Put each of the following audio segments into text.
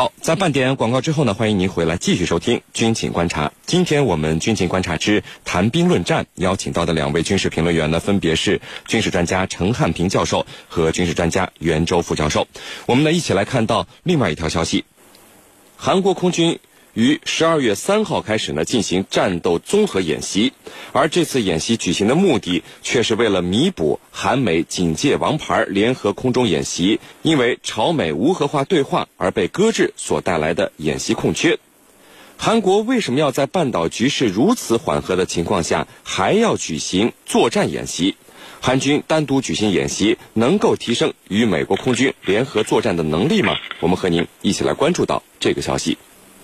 好，在半点广告之后呢，欢迎您回来继续收听《军情观察》。今天我们《军情观察之谈兵论战》邀请到的两位军事评论员呢，分别是军事专家陈汉平教授和军事专家袁周副教授。我们呢，一起来看到另外一条消息：韩国空军。于十二月三号开始呢进行战斗综合演习，而这次演习举行的目的却是为了弥补韩美警戒王牌联合空中演习因为朝美无核化对话而被搁置所带来的演习空缺。韩国为什么要在半岛局势如此缓和的情况下还要举行作战演习？韩军单独举行演习能够提升与美国空军联合作战的能力吗？我们和您一起来关注到这个消息。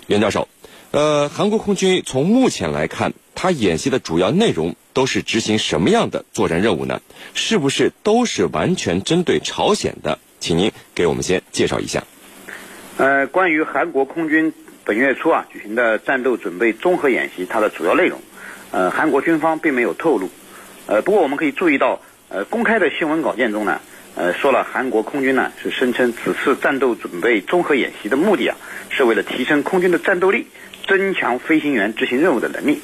袁教授，呃，韩国空军从目前来看，他演习的主要内容都是执行什么样的作战任务呢？是不是都是完全针对朝鲜的？请您给我们先介绍一下。呃，关于韩国空军本月初啊举行的战斗准备综合演习，它的主要内容，呃，韩国军方并没有透露。呃，不过我们可以注意到，呃，公开的新闻稿件中呢。呃，说了，韩国空军呢是声称此次战斗准备综合演习的目的啊，是为了提升空军的战斗力，增强飞行员执行任务的能力。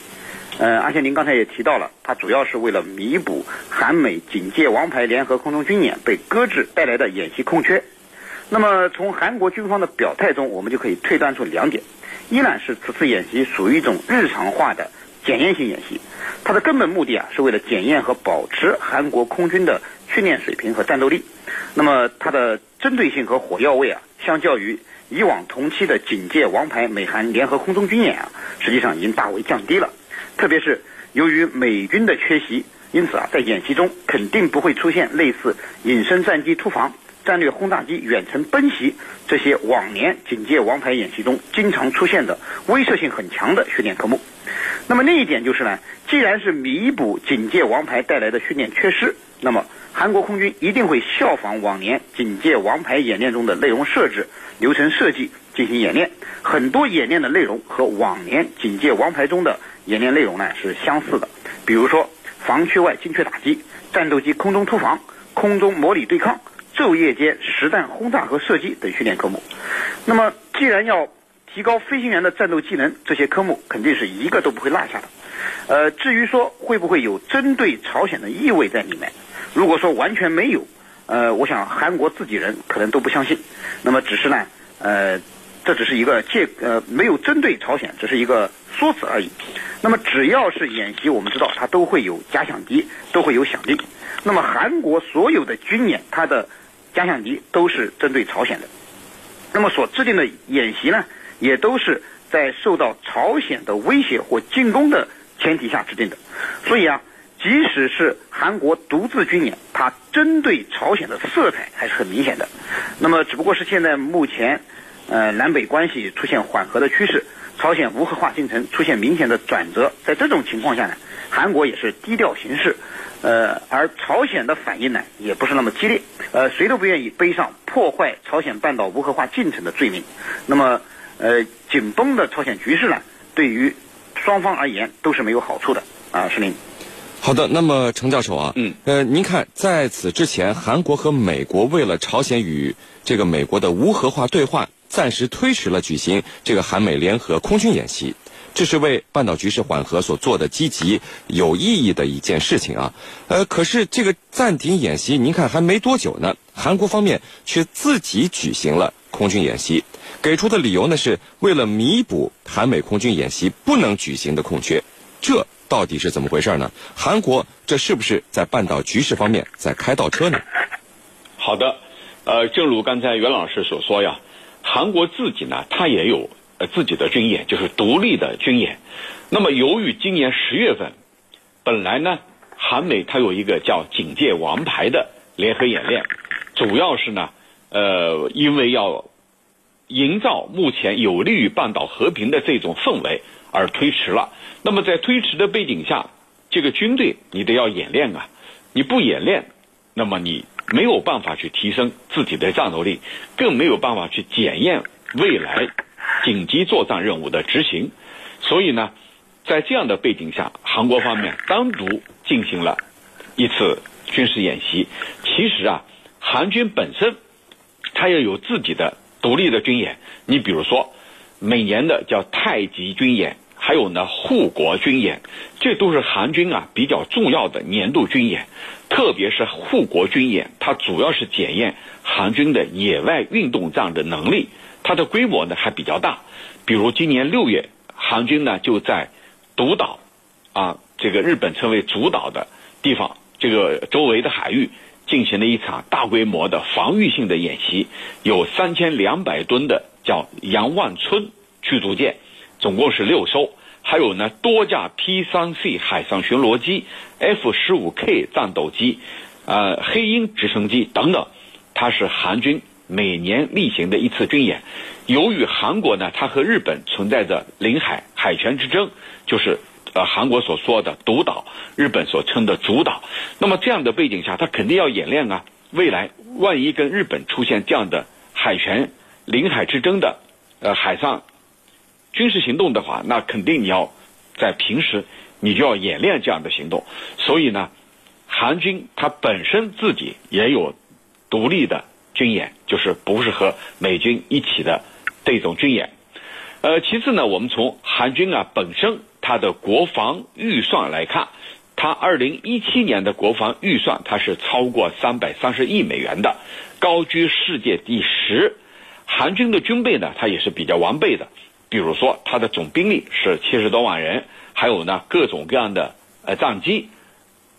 呃，而且您刚才也提到了，它主要是为了弥补韩美警戒王牌联合空中军演被搁置带来的演习空缺。那么从韩国军方的表态中，我们就可以推断出两点：一呢是此次演习属于一种日常化的检验性演习，它的根本目的啊是为了检验和保持韩国空军的。训练水平和战斗力，那么它的针对性和火药味啊，相较于以往同期的警戒王牌美韩联合空中军演啊，实际上已经大为降低了。特别是由于美军的缺席，因此啊，在演习中肯定不会出现类似隐身战机突防、战略轰炸机远程奔袭这些往年警戒王牌演习中经常出现的威慑性很强的训练科目。那么另一点就是呢，既然是弥补警戒王牌带来的训练缺失，那么韩国空军一定会效仿往年警戒王牌演练中的内容设置、流程设计进行演练。很多演练的内容和往年警戒王牌中的演练内容呢是相似的，比如说防区外精确打击、战斗机空中突防、空中模拟对抗、昼夜间实弹轰炸和射击等训练科目。那么，既然要提高飞行员的战斗技能，这些科目肯定是一个都不会落下的。呃，至于说会不会有针对朝鲜的意味在里面？如果说完全没有，呃，我想韩国自己人可能都不相信。那么只是呢，呃，这只是一个借呃没有针对朝鲜，只是一个说辞而已。那么只要是演习，我们知道它都会有假想敌，都会有响应。那么韩国所有的军演，它的假想敌都是针对朝鲜的。那么所制定的演习呢，也都是在受到朝鲜的威胁或进攻的前提下制定的。所以啊。即使是韩国独自军演，它针对朝鲜的色彩还是很明显的。那么，只不过是现在目前，呃，南北关系出现缓和的趋势，朝鲜无核化进程出现明显的转折。在这种情况下呢，韩国也是低调行事，呃，而朝鲜的反应呢，也不是那么激烈。呃，谁都不愿意背上破坏朝鲜半岛无核化进程的罪名。那么，呃，紧绷的朝鲜局势呢，对于双方而言都是没有好处的。啊，石林。好的，那么程教授啊，嗯，呃，您看，在此之前，韩国和美国为了朝鲜与这个美国的无核化对话，暂时推迟了举行这个韩美联合空军演习，这是为半岛局势缓和所做的积极有意义的一件事情啊。呃，可是这个暂停演习，您看还没多久呢，韩国方面却自己举行了空军演习，给出的理由呢，是为了弥补韩美空军演习不能举行的空缺，这。到底是怎么回事呢？韩国这是不是在半岛局势方面在开倒车呢？好的，呃，正如刚才袁老师所说呀，韩国自己呢，它也有呃自己的军演，就是独立的军演。那么由于今年十月份，本来呢，韩美它有一个叫“警戒王牌”的联合演练，主要是呢，呃，因为要营造目前有利于半岛和平的这种氛围而推迟了。那么在推迟的背景下，这个军队你得要演练啊，你不演练，那么你没有办法去提升自己的战斗力，更没有办法去检验未来紧急作战任务的执行。所以呢，在这样的背景下，韩国方面单独进行了一次军事演习。其实啊，韩军本身他要有自己的独立的军演。你比如说，每年的叫太极军演，还有呢护国军演，这都是韩军啊比较重要的年度军演。特别是护国军演，它主要是检验韩军的野外运动这样的能力，它的规模呢还比较大。比如今年六月，韩军呢就在独岛，啊，这个日本称为主岛的地方，这个周围的海域进行了一场大规模的防御性的演习，有三千两百吨的叫杨万春驱逐舰，总共是六艘。还有呢，多架 P-3C 海上巡逻机、F-15K 战斗机、呃黑鹰直升机等等，它是韩军每年例行的一次军演。由于韩国呢，它和日本存在着领海海权之争，就是呃韩国所说的独岛，日本所称的主岛。那么这样的背景下，它肯定要演练啊。未来万一跟日本出现这样的海权领海之争的呃海上。军事行动的话，那肯定你要在平时你就要演练这样的行动。所以呢，韩军它本身自己也有独立的军演，就是不是和美军一起的这种军演。呃，其次呢，我们从韩军啊本身它的国防预算来看，它二零一七年的国防预算它是超过三百三十亿美元的，高居世界第十。韩军的军备呢，它也是比较完备的。比如说，它的总兵力是七十多万人，还有呢各种各样的呃战机，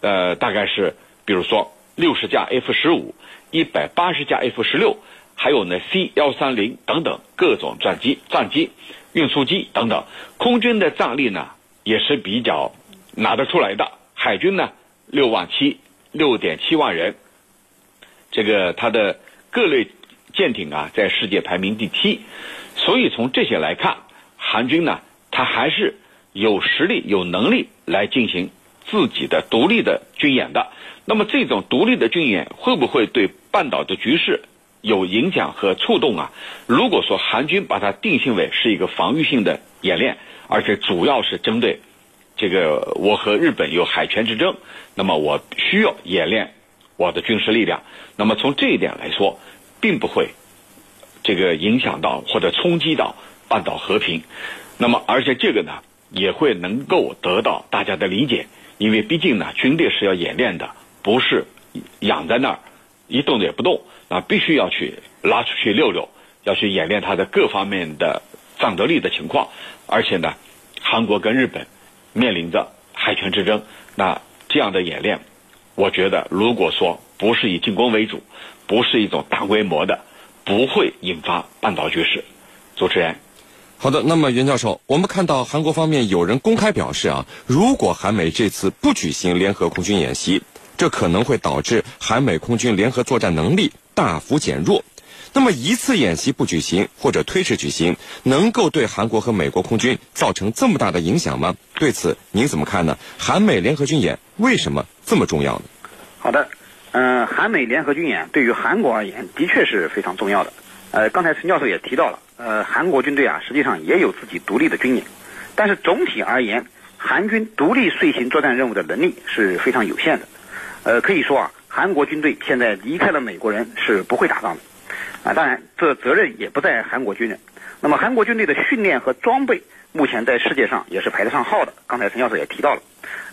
呃大概是比如说六十架 F 十五、一百八十架 F 十六，还有呢 C 幺三零等等各种战机、战机、运输机等等。空军的战力呢也是比较拿得出来的。海军呢六万七六点七万人，这个它的各类舰艇啊在世界排名第七。所以从这些来看，韩军呢，他还是有实力、有能力来进行自己的独立的军演的。那么这种独立的军演会不会对半岛的局势有影响和触动啊？如果说韩军把它定性为是一个防御性的演练，而且主要是针对这个我和日本有海权之争，那么我需要演练我的军事力量。那么从这一点来说，并不会。这个影响到或者冲击到半岛和平，那么而且这个呢也会能够得到大家的理解，因为毕竟呢军队是要演练的，不是养在那儿一动也不动那，必须要去拉出去溜溜，要去演练它的各方面的战斗力的情况，而且呢，韩国跟日本面临着海权之争，那这样的演练，我觉得如果说不是以进攻为主，不是一种大规模的。不会引发半岛局势。主持人，好的。那么袁教授，我们看到韩国方面有人公开表示啊，如果韩美这次不举行联合空军演习，这可能会导致韩美空军联合作战能力大幅减弱。那么一次演习不举行或者推迟举行，能够对韩国和美国空军造成这么大的影响吗？对此您怎么看呢？韩美联合军演为什么这么重要呢？好的。嗯，韩美联合军演对于韩国而言的确是非常重要的。呃，刚才陈教授也提到了，呃，韩国军队啊，实际上也有自己独立的军演，但是总体而言，韩军独立遂行作战任务的能力是非常有限的。呃，可以说啊，韩国军队现在离开了美国人是不会打仗的。啊，当然，这责任也不在韩国军人。那么，韩国军队的训练和装备目前在世界上也是排得上号的。刚才陈教授也提到了，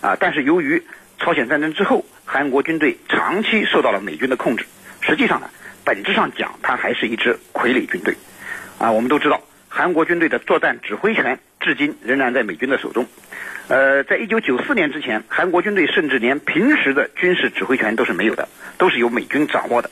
啊，但是由于朝鲜战争之后，韩国军队长期受到了美军的控制。实际上呢，本质上讲，它还是一支傀儡军队。啊，我们都知道，韩国军队的作战指挥权至今仍然在美军的手中。呃，在一九九四年之前，韩国军队甚至连平时的军事指挥权都是没有的，都是由美军掌握的。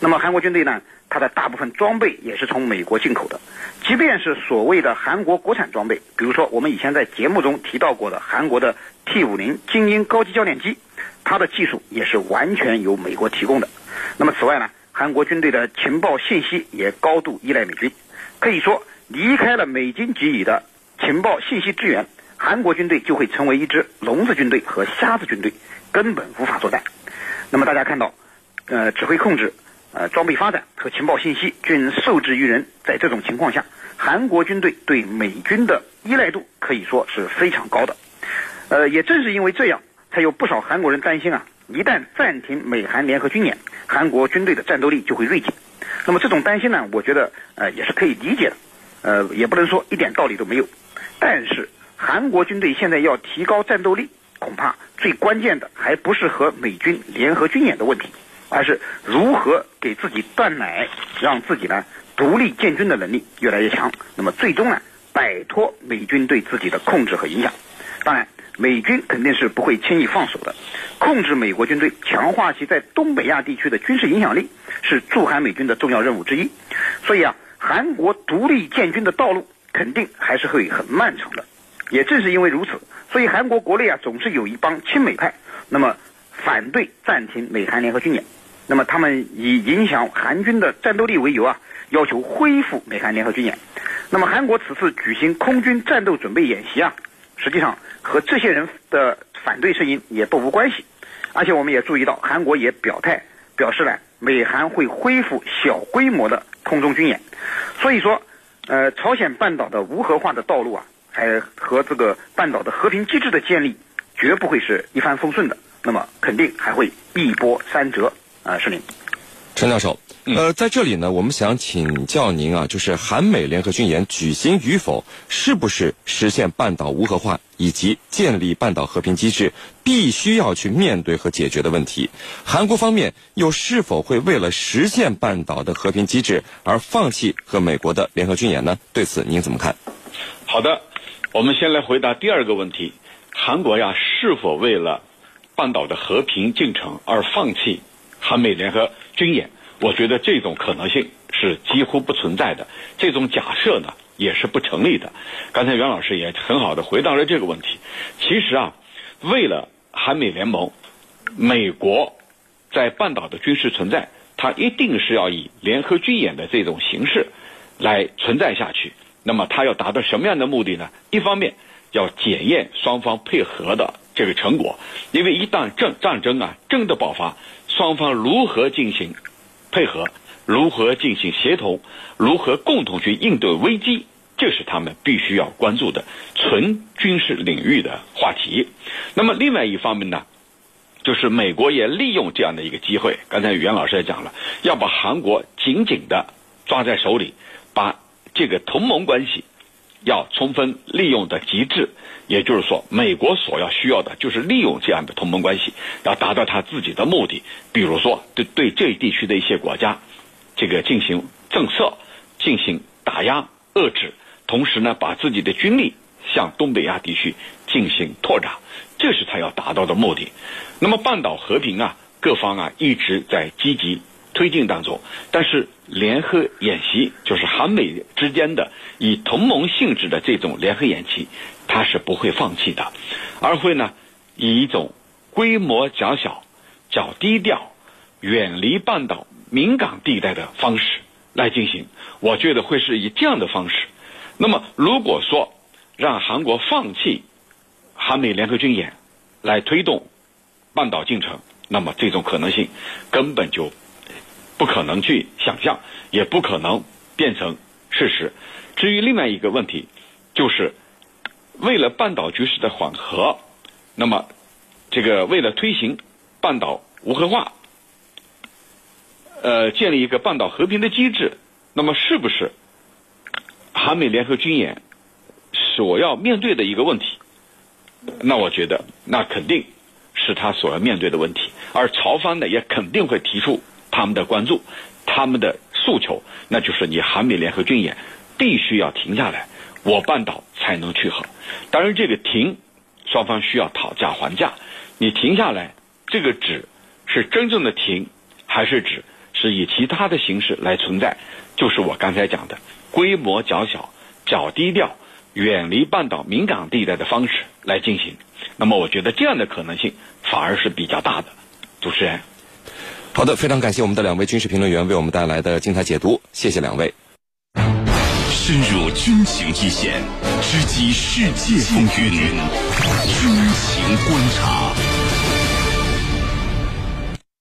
那么，韩国军队呢，它的大部分装备也是从美国进口的。即便是所谓的韩国国产装备，比如说我们以前在节目中提到过的韩国的。T 五零精英高级教练机，它的技术也是完全由美国提供的。那么此外呢，韩国军队的情报信息也高度依赖美军。可以说，离开了美军给予的情报信息支援，韩国军队就会成为一支聋子军队和瞎子军队，根本无法作战。那么大家看到，呃，指挥控制、呃，装备发展和情报信息均受制于人。在这种情况下，韩国军队对美军的依赖度可以说是非常高的。呃，也正是因为这样，才有不少韩国人担心啊，一旦暂停美韩联合军演，韩国军队的战斗力就会锐减。那么这种担心呢，我觉得呃也是可以理解的，呃也不能说一点道理都没有。但是韩国军队现在要提高战斗力，恐怕最关键的还不是和美军联合军演的问题，而是如何给自己断奶，让自己呢独立建军的能力越来越强。那么最终呢，摆脱美军对自己的控制和影响。当然。美军肯定是不会轻易放手的，控制美国军队，强化其在东北亚地区的军事影响力，是驻韩美军的重要任务之一。所以啊，韩国独立建军的道路肯定还是会很漫长的。也正是因为如此，所以韩国国内啊总是有一帮亲美派，那么反对暂停美韩联合军演，那么他们以影响韩军的战斗力为由啊，要求恢复美韩联合军演。那么韩国此次举行空军战斗准备演习啊。实际上和这些人的反对声音也不无关系，而且我们也注意到，韩国也表态表示了美韩会恢复小规模的空中军演，所以说，呃，朝鲜半岛的无核化的道路啊，还和这个半岛的和平机制的建立，绝不会是一帆风顺的，那么肯定还会一波三折啊，是您，陈教授。呃，在这里呢，我们想请教您啊，就是韩美联合军演举行与否，是不是实现半岛无核化以及建立半岛和平机制必须要去面对和解决的问题？韩国方面又是否会为了实现半岛的和平机制而放弃和美国的联合军演呢？对此您怎么看？好的，我们先来回答第二个问题：韩国呀，是否为了半岛的和平进程而放弃韩美联合军演？我觉得这种可能性是几乎不存在的，这种假设呢也是不成立的。刚才袁老师也很好的回答了这个问题。其实啊，为了韩美联盟，美国在半岛的军事存在，它一定是要以联合军演的这种形式来存在下去。那么它要达到什么样的目的呢？一方面要检验双方配合的这个成果，因为一旦战战争啊真的爆发，双方如何进行？配合如何进行协同，如何共同去应对危机，这是他们必须要关注的纯军事领域的话题。那么另外一方面呢，就是美国也利用这样的一个机会，刚才袁老师也讲了，要把韩国紧紧的抓在手里，把这个同盟关系要充分利用的极致。也就是说，美国所要需要的就是利用这样的同盟关系，要达到他自己的目的。比如说，对对这一地区的一些国家，这个进行政策、进行打压、遏制，同时呢，把自己的军力向东北亚地区进行拓展，这是他要达到的目的。那么，半岛和平啊，各方啊一直在积极推进当中，但是联合演习就是韩美之间的以同盟性质的这种联合演习。它是不会放弃的，而会呢以一种规模较小、较低调、远离半岛敏感地带的方式来进行。我觉得会是以这样的方式。那么，如果说让韩国放弃韩美联合军演来推动半岛进程，那么这种可能性根本就不可能去想象，也不可能变成事实。至于另外一个问题，就是。为了半岛局势的缓和，那么这个为了推行半岛无核化，呃，建立一个半岛和平的机制，那么是不是韩美联合军演所要面对的一个问题？那我觉得，那肯定是他所要面对的问题。而朝方呢，也肯定会提出他们的关注、他们的诉求，那就是你韩美联合军演必须要停下来。我半岛才能去和，当然这个停，双方需要讨价还价。你停下来，这个指是真正的停，还是指是以其他的形式来存在？就是我刚才讲的，规模较小、较低调、远离半岛敏感地带的方式来进行。那么我觉得这样的可能性反而是比较大的。主持人，好的，非常感谢我们的两位军事评论员为我们带来的精彩解读，谢谢两位。深入军情一线，直击世界风云，军情观察。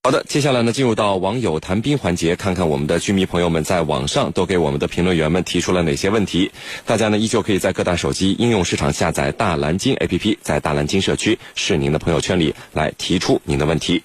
好的，接下来呢，进入到网友谈兵环节，看看我们的军迷朋友们在网上都给我们的评论员们提出了哪些问题。大家呢，依旧可以在各大手机应用市场下载大蓝鲸 APP，在大蓝鲸社区是您的朋友圈里来提出您的问题。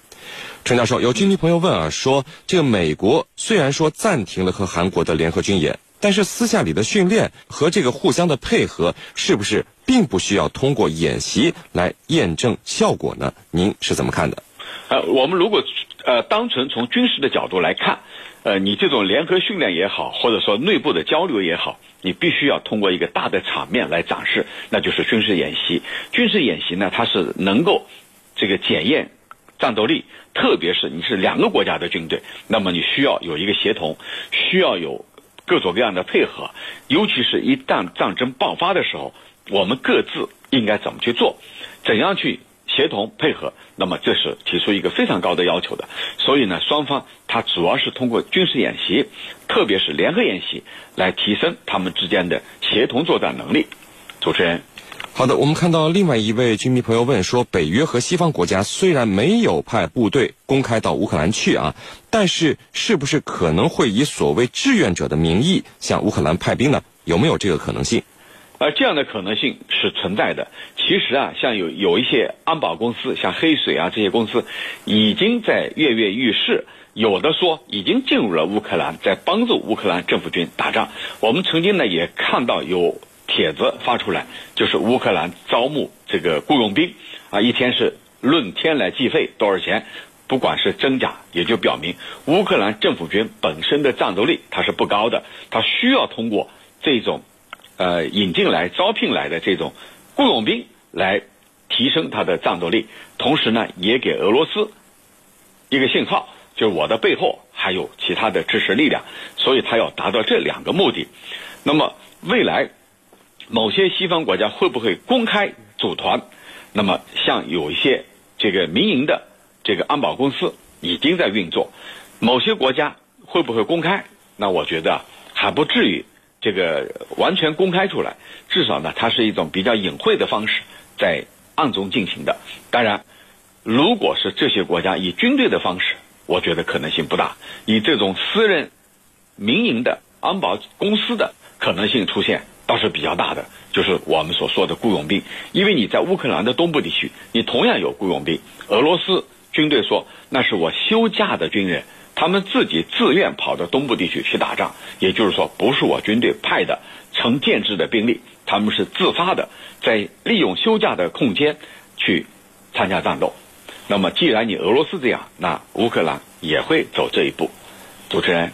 陈教授，有军迷朋友问啊，说这个美国虽然说暂停了和韩国的联合军演，但是私下里的训练和这个互相的配合，是不是并不需要通过演习来验证效果呢？您是怎么看的？呃，我们如果呃单纯从军事的角度来看，呃，你这种联合训练也好，或者说内部的交流也好，你必须要通过一个大的场面来展示，那就是军事演习。军事演习呢，它是能够这个检验。战斗力，特别是你是两个国家的军队，那么你需要有一个协同，需要有各种各样的配合，尤其是一旦战争爆发的时候，我们各自应该怎么去做，怎样去协同配合，那么这是提出一个非常高的要求的。所以呢，双方它主要是通过军事演习，特别是联合演习，来提升他们之间的协同作战能力。主持人。好的，我们看到另外一位军迷朋友问说，北约和西方国家虽然没有派部队公开到乌克兰去啊，但是是不是可能会以所谓志愿者的名义向乌克兰派兵呢？有没有这个可能性？而，这样的可能性是存在的。其实啊，像有有一些安保公司，像黑水啊这些公司，已经在跃跃欲试，有的说已经进入了乌克兰，在帮助乌克兰政府军打仗。我们曾经呢也看到有。帖子发出来，就是乌克兰招募这个雇佣兵，啊，一天是论天来计费多少钱？不管是真假，也就表明乌克兰政府军本身的战斗力它是不高的，它需要通过这种，呃，引进来招聘来的这种雇佣兵来提升它的战斗力，同时呢，也给俄罗斯一个信号，就是我的背后还有其他的支持力量，所以他要达到这两个目的。那么未来。某些西方国家会不会公开组团？那么，像有一些这个民营的这个安保公司已经在运作。某些国家会不会公开？那我觉得还不至于这个完全公开出来。至少呢，它是一种比较隐晦的方式，在暗中进行的。当然，如果是这些国家以军队的方式，我觉得可能性不大。以这种私人、民营的安保公司的可能性出现。倒是比较大的，就是我们所说的雇佣兵，因为你在乌克兰的东部地区，你同样有雇佣兵。俄罗斯军队说那是我休假的军人，他们自己自愿跑到东部地区去打仗，也就是说不是我军队派的成建制的兵力，他们是自发的，在利用休假的空间去参加战斗。那么既然你俄罗斯这样，那乌克兰也会走这一步。主持人。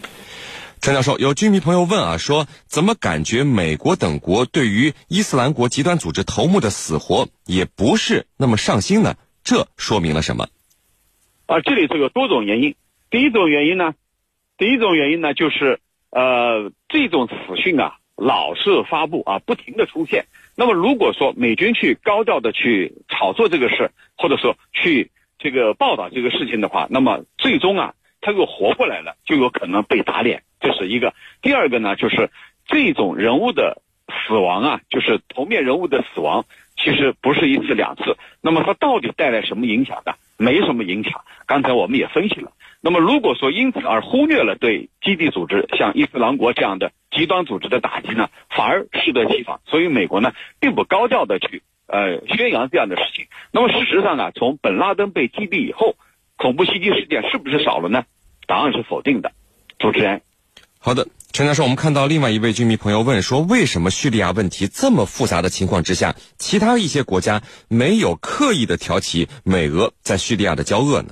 陈教授，有居民朋友问啊，说怎么感觉美国等国对于伊斯兰国极端组织头目的死活也不是那么上心呢？这说明了什么？啊，这里头有多种原因。第一种原因呢，第一种原因呢，就是呃，这种死讯啊，老是发布啊，不停的出现。那么如果说美军去高调的去炒作这个事，或者说去这个报道这个事情的话，那么最终啊，他又活过来了，就有可能被打脸。这是一个，第二个呢，就是这种人物的死亡啊，就是头面人物的死亡，其实不是一次两次。那么它到底带来什么影响呢？没什么影响。刚才我们也分析了。那么如果说因此而忽略了对基地组织像伊斯兰国这样的极端组织的打击呢，反而适得其反。所以美国呢，并不高调的去呃宣扬这样的事情。那么事实上啊，从本拉登被击毙以后，恐怖袭击事件是不是少了呢？答案是否定的。主持人。好的，陈教授，我们看到另外一位居民朋友问说，为什么叙利亚问题这么复杂的情况之下，其他一些国家没有刻意的挑起美俄在叙利亚的交恶呢？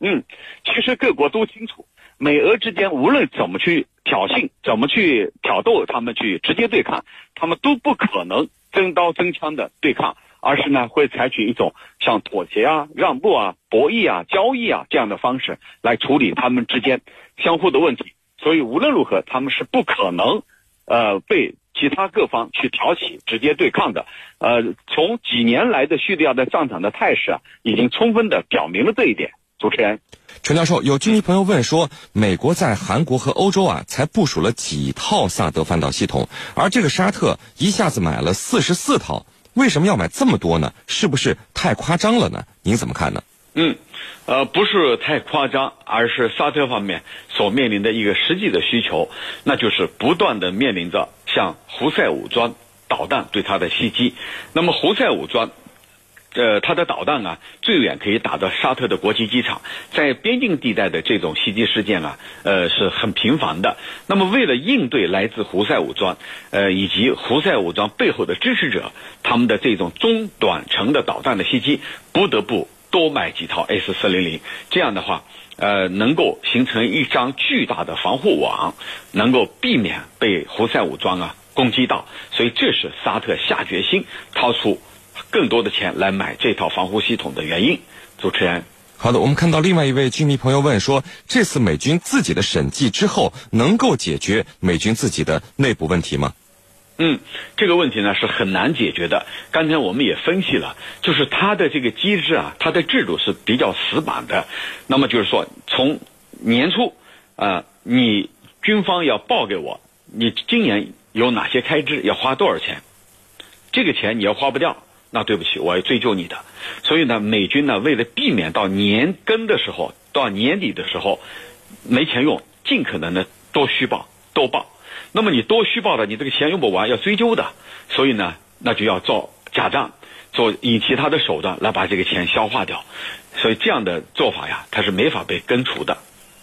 嗯，其实各国都清楚，美俄之间无论怎么去挑衅，怎么去挑逗他们去直接对抗，他们都不可能真刀真枪的对抗，而是呢会采取一种像妥协啊、让步啊、博弈啊、交易啊这样的方式来处理他们之间相互的问题。所以无论如何，他们是不可能，呃，被其他各方去挑起直接对抗的。呃，从几年来的叙利亚的战场的态势啊，已经充分的表明了这一点。主持人，陈教授，有军迷朋友问说，美国在韩国和欧洲啊，才部署了几套萨德反导系统，而这个沙特一下子买了四十四套，为什么要买这么多呢？是不是太夸张了呢？您怎么看呢？嗯。呃，不是太夸张，而是沙特方面所面临的一个实际的需求，那就是不断的面临着像胡塞武装导弹对它的袭击。那么胡塞武装呃，它的导弹啊，最远可以打到沙特的国际机场，在边境地带的这种袭击事件啊，呃，是很频繁的。那么，为了应对来自胡塞武装，呃，以及胡塞武装背后的支持者他们的这种中短程的导弹的袭击，不得不多买几套 S 四零零。这样的话，呃，能够形成一张巨大的防护网，能够避免被胡塞武装啊攻击到。所以，这是沙特下决心掏出。更多的钱来买这套防护系统的原因，主持人。好的，我们看到另外一位居民朋友问说，这次美军自己的审计之后，能够解决美军自己的内部问题吗？嗯，这个问题呢是很难解决的。刚才我们也分析了，就是它的这个机制啊，它的制度是比较死板的。那么就是说，从年初啊，你军方要报给我，你今年有哪些开支，要花多少钱，这个钱你要花不掉。那对不起，我要追究你的。所以呢，美军呢，为了避免到年根的时候，到年底的时候没钱用，尽可能的多虚报、多报。那么你多虚报的，你这个钱用不完，要追究的。所以呢，那就要造假账，做以其他的手段来把这个钱消化掉。所以这样的做法呀，它是没法被根除的。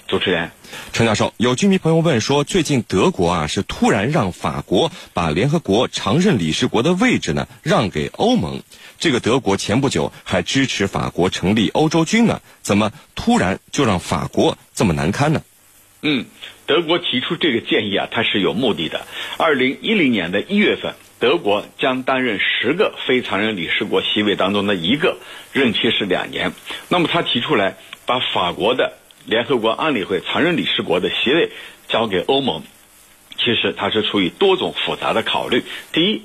主持人，陈教授，有居民朋友问说，最近德国啊是突然让法国把联合国常任理事国的位置呢让给欧盟，这个德国前不久还支持法国成立欧洲军呢，怎么突然就让法国这么难堪呢？嗯，德国提出这个建议啊，它是有目的的。二零一零年的一月份，德国将担任十个非常任理事国席位当中的一个，任期是两年。那么他提出来把法国的。联合国安理会常任理事国的席位交给欧盟，其实它是出于多种复杂的考虑。第一，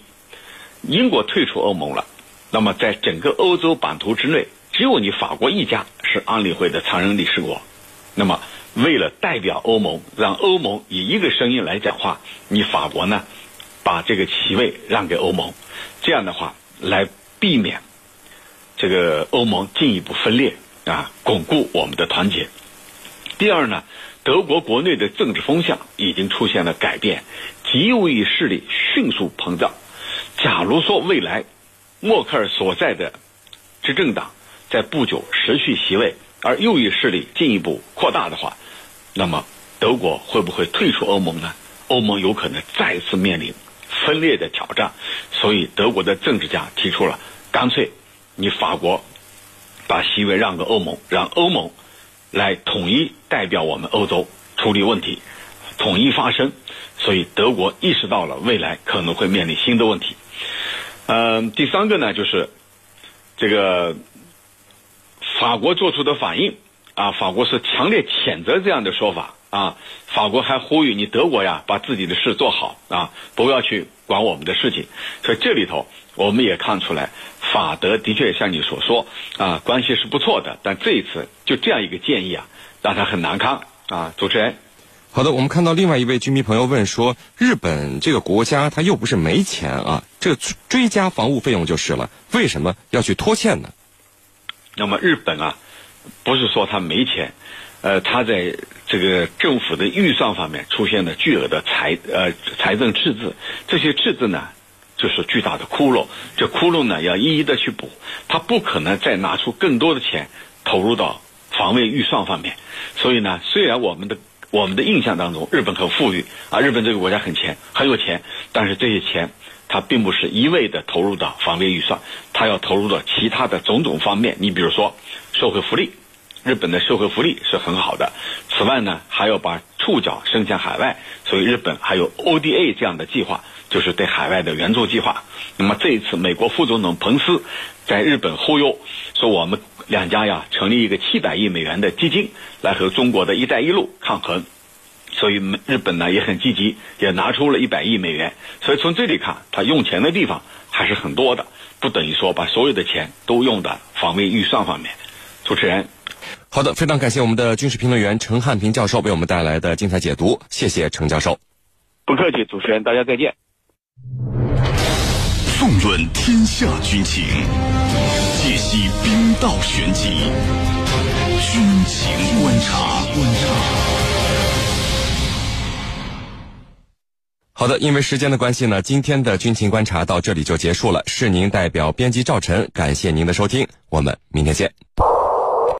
英国退出欧盟了，那么在整个欧洲版图之内，只有你法国一家是安理会的常任理事国。那么，为了代表欧盟，让欧盟以一个声音来讲话，你法国呢，把这个席位让给欧盟，这样的话来避免这个欧盟进一步分裂啊，巩固我们的团结。第二呢，德国国内的政治风向已经出现了改变，极右翼势力迅速膨胀。假如说未来默克尔所在的执政党在不久失去席位，而右翼势力进一步扩大的话，那么德国会不会退出欧盟呢？欧盟有可能再次面临分裂的挑战。所以，德国的政治家提出了，干脆你法国把席位让给欧盟，让欧盟。来统一代表我们欧洲处理问题，统一发声，所以德国意识到了未来可能会面临新的问题。嗯，第三个呢，就是这个法国做出的反应啊，法国是强烈谴责这样的说法啊，法国还呼吁你德国呀，把自己的事做好啊，不要去管我们的事情。所以这里头我们也看出来。法德的确像你所说啊，关系是不错的，但这一次就这样一个建议啊，让他很难堪啊。主持人，好的，我们看到另外一位居民朋友问说，日本这个国家他又不是没钱啊，这个追加防务费用就是了，为什么要去拖欠呢？那么日本啊，不是说他没钱，呃，他在这个政府的预算方面出现了巨额的财呃财政赤字，这些赤字呢？就是巨大的窟窿，这窟窿呢要一一的去补，他不可能再拿出更多的钱投入到防卫预算方面。所以呢，虽然我们的我们的印象当中日本很富裕啊，日本这个国家很钱很有钱，但是这些钱它并不是一味的投入到防卫预算，它要投入到其他的种种方面。你比如说社会福利，日本的社会福利是很好的。此外呢，还要把触角伸向海外，所以日本还有 ODA 这样的计划。就是对海外的援助计划。那么这一次，美国副总统彭斯在日本忽悠说，我们两家呀成立一个七百亿美元的基金，来和中国的一带一路抗衡。所以，日本呢也很积极，也拿出了一百亿美元。所以从这里看，他用钱的地方还是很多的，不等于说把所有的钱都用在防卫预算方面。主持人，好的，非常感谢我们的军事评论员陈汉平教授为我们带来的精彩解读，谢谢陈教授。不客气，主持人，大家再见。纵论天下军情，解析兵道玄机，军情观察。观察。好。好的，因为时间的关系呢，今天的军情观察到这里就结束了。是您代表编辑赵晨，感谢您的收听，我们明天见。